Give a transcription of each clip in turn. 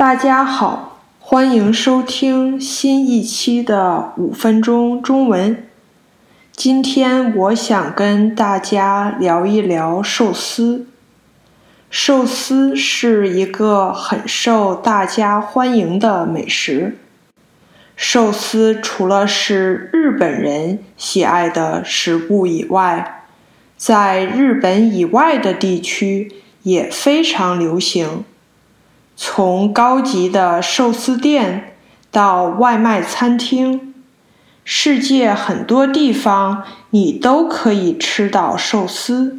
大家好，欢迎收听新一期的五分钟中文。今天我想跟大家聊一聊寿司。寿司是一个很受大家欢迎的美食。寿司除了是日本人喜爱的食物以外，在日本以外的地区也非常流行。从高级的寿司店到外卖餐厅，世界很多地方你都可以吃到寿司。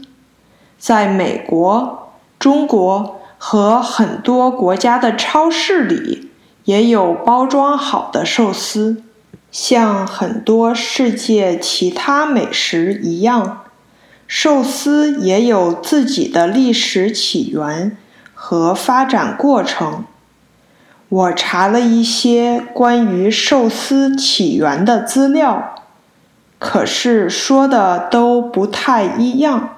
在美国。中国和很多国家的超市里也有包装好的寿司，像很多世界其他美食一样，寿司也有自己的历史起源和发展过程。我查了一些关于寿司起源的资料，可是说的都不太一样。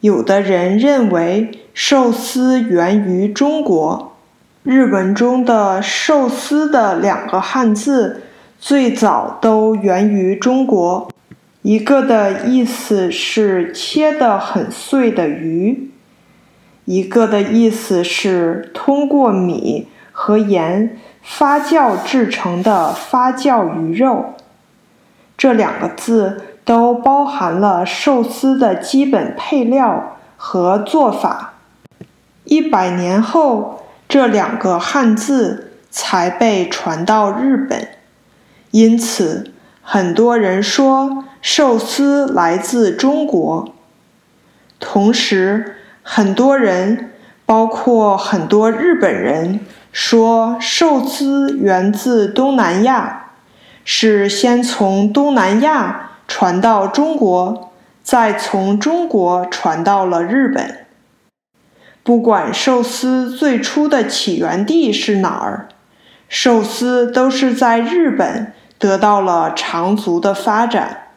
有的人认为寿司源于中国，日文中的“寿司”的两个汉字最早都源于中国，一个的意思是切得很碎的鱼，一个的意思是通过米和盐发酵制成的发酵鱼肉。这两个字。都包含了寿司的基本配料和做法。一百年后，这两个汉字才被传到日本，因此很多人说寿司来自中国。同时，很多人，包括很多日本人，说寿司源自东南亚，是先从东南亚。传到中国，再从中国传到了日本。不管寿司最初的起源地是哪儿，寿司都是在日本得到了长足的发展，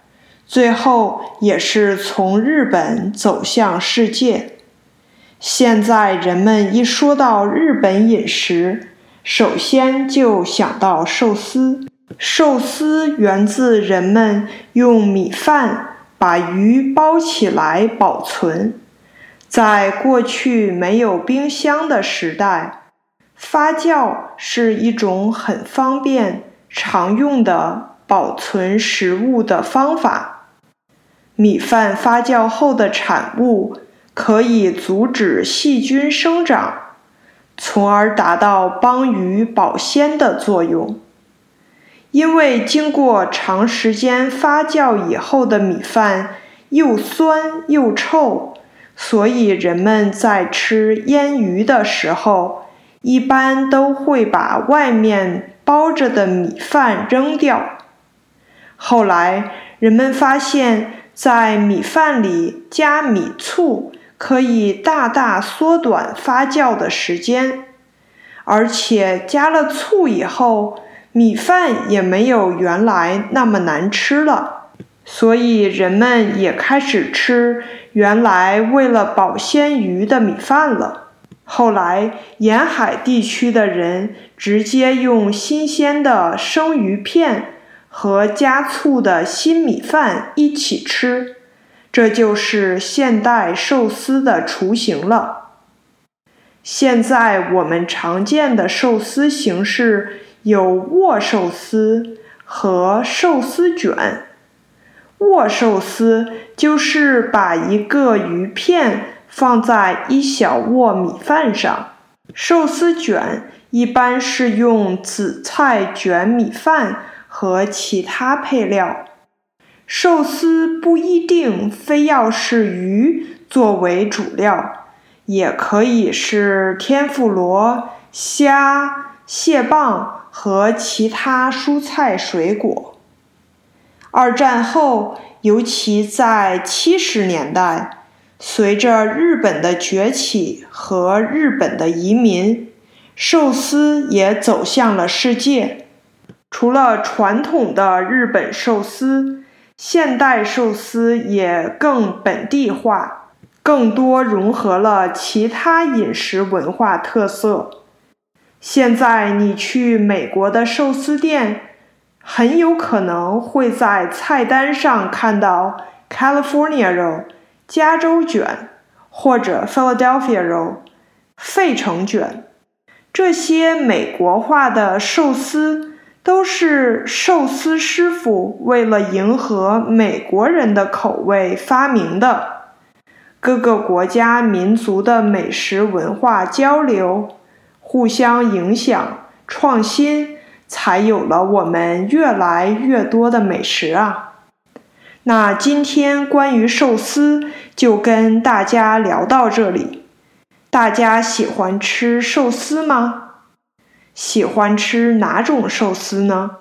最后也是从日本走向世界。现在人们一说到日本饮食，首先就想到寿司。寿司源自人们用米饭把鱼包起来保存。在过去没有冰箱的时代，发酵是一种很方便、常用的保存食物的方法。米饭发酵后的产物可以阻止细菌生长，从而达到帮鱼保鲜的作用。因为经过长时间发酵以后的米饭又酸又臭，所以人们在吃腌鱼的时候，一般都会把外面包着的米饭扔掉。后来，人们发现，在米饭里加米醋可以大大缩短发酵的时间，而且加了醋以后。米饭也没有原来那么难吃了，所以人们也开始吃原来为了保鲜鱼的米饭了。后来，沿海地区的人直接用新鲜的生鱼片和加醋的新米饭一起吃，这就是现代寿司的雏形了。现在我们常见的寿司形式。有握寿司和寿司卷。握寿司就是把一个鱼片放在一小握米饭上。寿司卷一般是用紫菜卷米饭和其他配料。寿司不一定非要是鱼作为主料，也可以是天妇罗、虾、蟹棒。和其他蔬菜水果。二战后，尤其在七十年代，随着日本的崛起和日本的移民，寿司也走向了世界。除了传统的日本寿司，现代寿司也更本地化，更多融合了其他饮食文化特色。现在你去美国的寿司店，很有可能会在菜单上看到 California roll 加州卷或者 Philadelphia roll 费城卷。这些美国化的寿司都是寿司师傅为了迎合美国人的口味发明的。各个国家民族的美食文化交流。互相影响、创新，才有了我们越来越多的美食啊！那今天关于寿司就跟大家聊到这里。大家喜欢吃寿司吗？喜欢吃哪种寿司呢？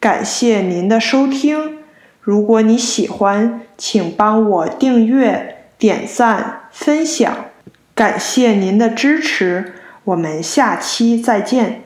感谢您的收听。如果你喜欢，请帮我订阅、点赞、分享。感谢您的支持。我们下期再见。